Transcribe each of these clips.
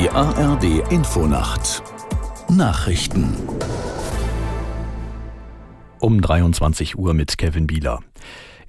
Die ARD Infonacht Nachrichten um 23 Uhr mit Kevin Bieler.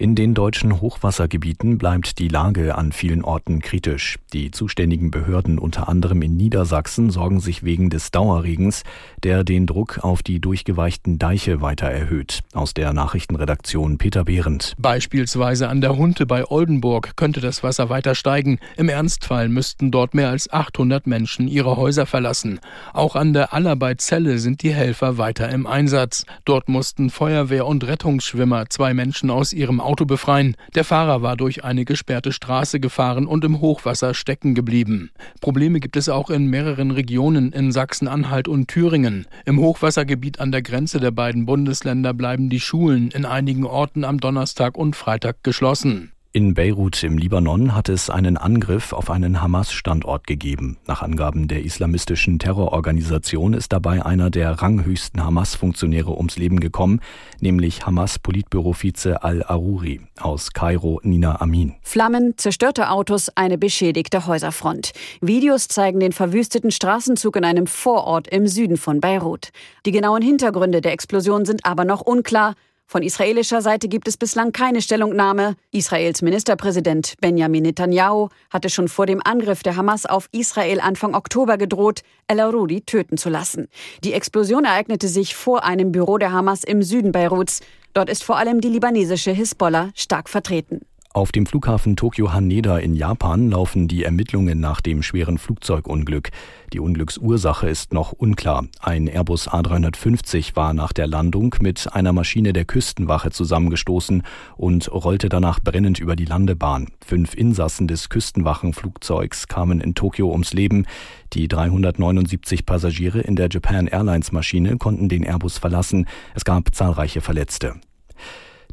In den deutschen Hochwassergebieten bleibt die Lage an vielen Orten kritisch. Die zuständigen Behörden unter anderem in Niedersachsen sorgen sich wegen des Dauerregens, der den Druck auf die durchgeweichten Deiche weiter erhöht. Aus der Nachrichtenredaktion Peter Behrendt. Beispielsweise an der Hunte bei Oldenburg könnte das Wasser weiter steigen. Im Ernstfall müssten dort mehr als 800 Menschen ihre Häuser verlassen. Auch an der Aller bei Celle sind die Helfer weiter im Einsatz. Dort mussten Feuerwehr und Rettungsschwimmer zwei Menschen aus ihrem Auto befreien. Der Fahrer war durch eine gesperrte Straße gefahren und im Hochwasser stecken geblieben. Probleme gibt es auch in mehreren Regionen in Sachsen-Anhalt und Thüringen. Im Hochwassergebiet an der Grenze der beiden Bundesländer bleiben die Schulen in einigen Orten am Donnerstag und Freitag geschlossen. In Beirut im Libanon hat es einen Angriff auf einen Hamas-Standort gegeben. Nach Angaben der islamistischen Terrororganisation ist dabei einer der ranghöchsten Hamas-Funktionäre ums Leben gekommen, nämlich Hamas-Politbürovize Al-Aruri aus Kairo Nina Amin. Flammen, zerstörte Autos, eine beschädigte Häuserfront. Videos zeigen den verwüsteten Straßenzug in einem Vorort im Süden von Beirut. Die genauen Hintergründe der Explosion sind aber noch unklar. Von israelischer Seite gibt es bislang keine Stellungnahme. Israels Ministerpräsident Benjamin Netanyahu hatte schon vor dem Angriff der Hamas auf Israel Anfang Oktober gedroht, El Arudi töten zu lassen. Die Explosion ereignete sich vor einem Büro der Hamas im Süden Beiruts. Dort ist vor allem die libanesische Hisbollah stark vertreten. Auf dem Flughafen Tokio Haneda in Japan laufen die Ermittlungen nach dem schweren Flugzeugunglück. Die Unglücksursache ist noch unklar. Ein Airbus A350 war nach der Landung mit einer Maschine der Küstenwache zusammengestoßen und rollte danach brennend über die Landebahn. Fünf Insassen des Küstenwachenflugzeugs kamen in Tokio ums Leben. Die 379 Passagiere in der Japan Airlines Maschine konnten den Airbus verlassen. Es gab zahlreiche Verletzte.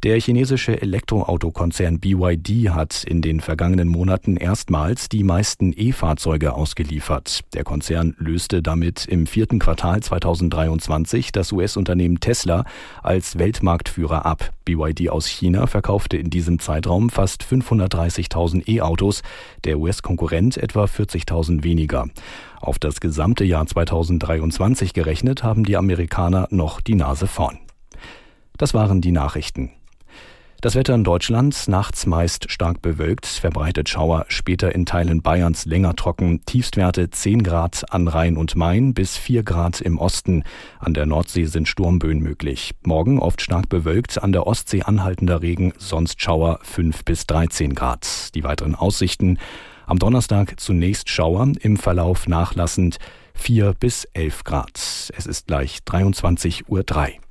Der chinesische Elektroautokonzern BYD hat in den vergangenen Monaten erstmals die meisten E-Fahrzeuge ausgeliefert. Der Konzern löste damit im vierten Quartal 2023 das US-Unternehmen Tesla als Weltmarktführer ab. BYD aus China verkaufte in diesem Zeitraum fast 530.000 E-Autos, der US-Konkurrent etwa 40.000 weniger. Auf das gesamte Jahr 2023 gerechnet haben die Amerikaner noch die Nase vorn. Das waren die Nachrichten. Das Wetter in Deutschland nachts meist stark bewölkt, verbreitet Schauer, später in Teilen Bayerns länger trocken, Tiefstwerte 10 Grad an Rhein und Main bis 4 Grad im Osten. An der Nordsee sind Sturmböen möglich. Morgen oft stark bewölkt, an der Ostsee anhaltender Regen, sonst Schauer 5 bis 13 Grad. Die weiteren Aussichten am Donnerstag zunächst Schauer, im Verlauf nachlassend 4 bis 11 Grad. Es ist gleich 23.03 Uhr.